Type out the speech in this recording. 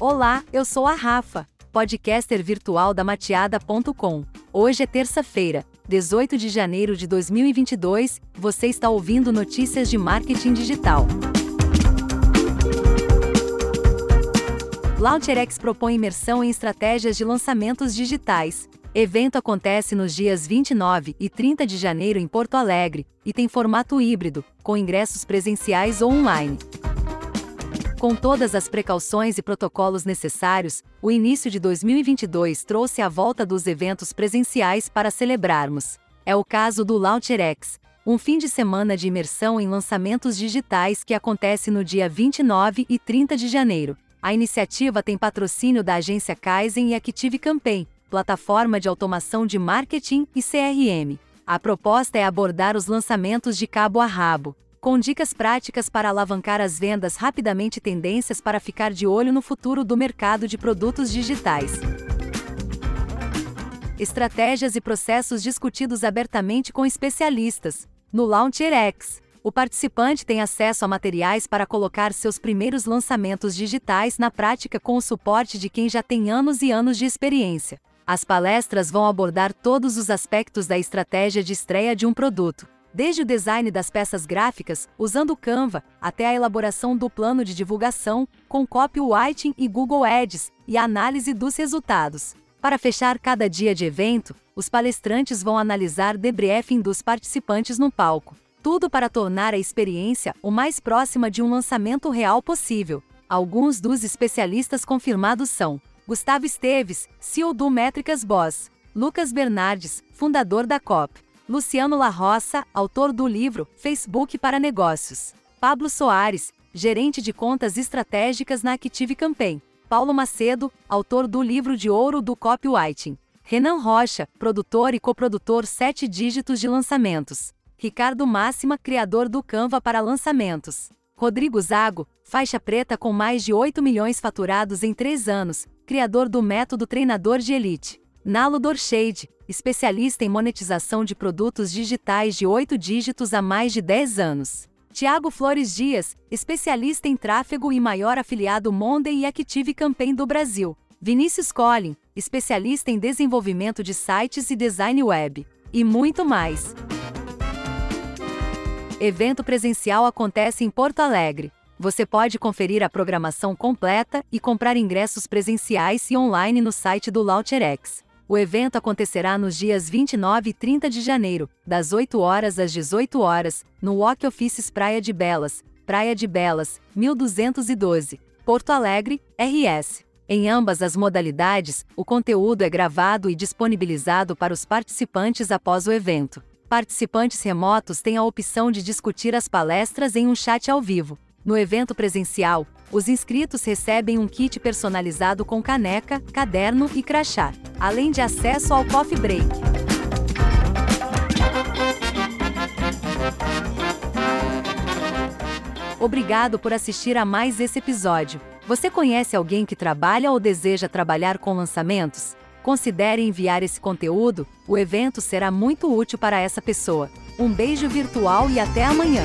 Olá, eu sou a Rafa, podcaster virtual da Mateada.com. Hoje é terça-feira, 18 de janeiro de 2022. Você está ouvindo notícias de marketing digital. LauncherX propõe imersão em estratégias de lançamentos digitais. Evento acontece nos dias 29 e 30 de janeiro em Porto Alegre e tem formato híbrido, com ingressos presenciais ou online. Com todas as precauções e protocolos necessários, o início de 2022 trouxe a volta dos eventos presenciais para celebrarmos. É o caso do LauncherX, um fim de semana de imersão em lançamentos digitais que acontece no dia 29 e 30 de janeiro. A iniciativa tem patrocínio da agência Kaizen e Active Campaign, plataforma de automação de marketing e CRM. A proposta é abordar os lançamentos de cabo a rabo, com dicas práticas para alavancar as vendas rapidamente e tendências para ficar de olho no futuro do mercado de produtos digitais. Estratégias e processos discutidos abertamente com especialistas. No Launcher X, o participante tem acesso a materiais para colocar seus primeiros lançamentos digitais na prática com o suporte de quem já tem anos e anos de experiência. As palestras vão abordar todos os aspectos da estratégia de estreia de um produto, Desde o design das peças gráficas, usando Canva, até a elaboração do plano de divulgação, com copywriting e Google Ads, e a análise dos resultados. Para fechar cada dia de evento, os palestrantes vão analisar debriefing dos participantes no palco. Tudo para tornar a experiência o mais próxima de um lançamento real possível. Alguns dos especialistas confirmados são Gustavo Esteves, CEO do Métricas Boss, Lucas Bernardes, fundador da COP, Luciano La Roça, autor do livro Facebook para Negócios. Pablo Soares, gerente de contas estratégicas na Active Campaign. Paulo Macedo, autor do livro de ouro do copywriting. Renan Rocha, produtor e coprodutor sete dígitos de lançamentos. Ricardo Máxima, criador do Canva para lançamentos. Rodrigo Zago, faixa preta com mais de 8 milhões faturados em três anos, criador do método treinador de elite. Nalo Dorshade, especialista em monetização de produtos digitais de oito dígitos há mais de 10 anos. Tiago Flores Dias, especialista em tráfego e maior afiliado Monday e Active Campaign do Brasil. Vinícius Collin, especialista em desenvolvimento de sites e design web. E muito mais. Evento presencial acontece em Porto Alegre. Você pode conferir a programação completa e comprar ingressos presenciais e online no site do LauncherX. O evento acontecerá nos dias 29 e 30 de janeiro, das 8 horas às 18 horas, no Walk Offices Praia de Belas, Praia de Belas, 1212, Porto Alegre, RS. Em ambas as modalidades, o conteúdo é gravado e disponibilizado para os participantes após o evento. Participantes remotos têm a opção de discutir as palestras em um chat ao vivo. No evento presencial, os inscritos recebem um kit personalizado com caneca, caderno e crachá, além de acesso ao coffee break. Obrigado por assistir a mais esse episódio. Você conhece alguém que trabalha ou deseja trabalhar com lançamentos? Considere enviar esse conteúdo, o evento será muito útil para essa pessoa. Um beijo virtual e até amanhã!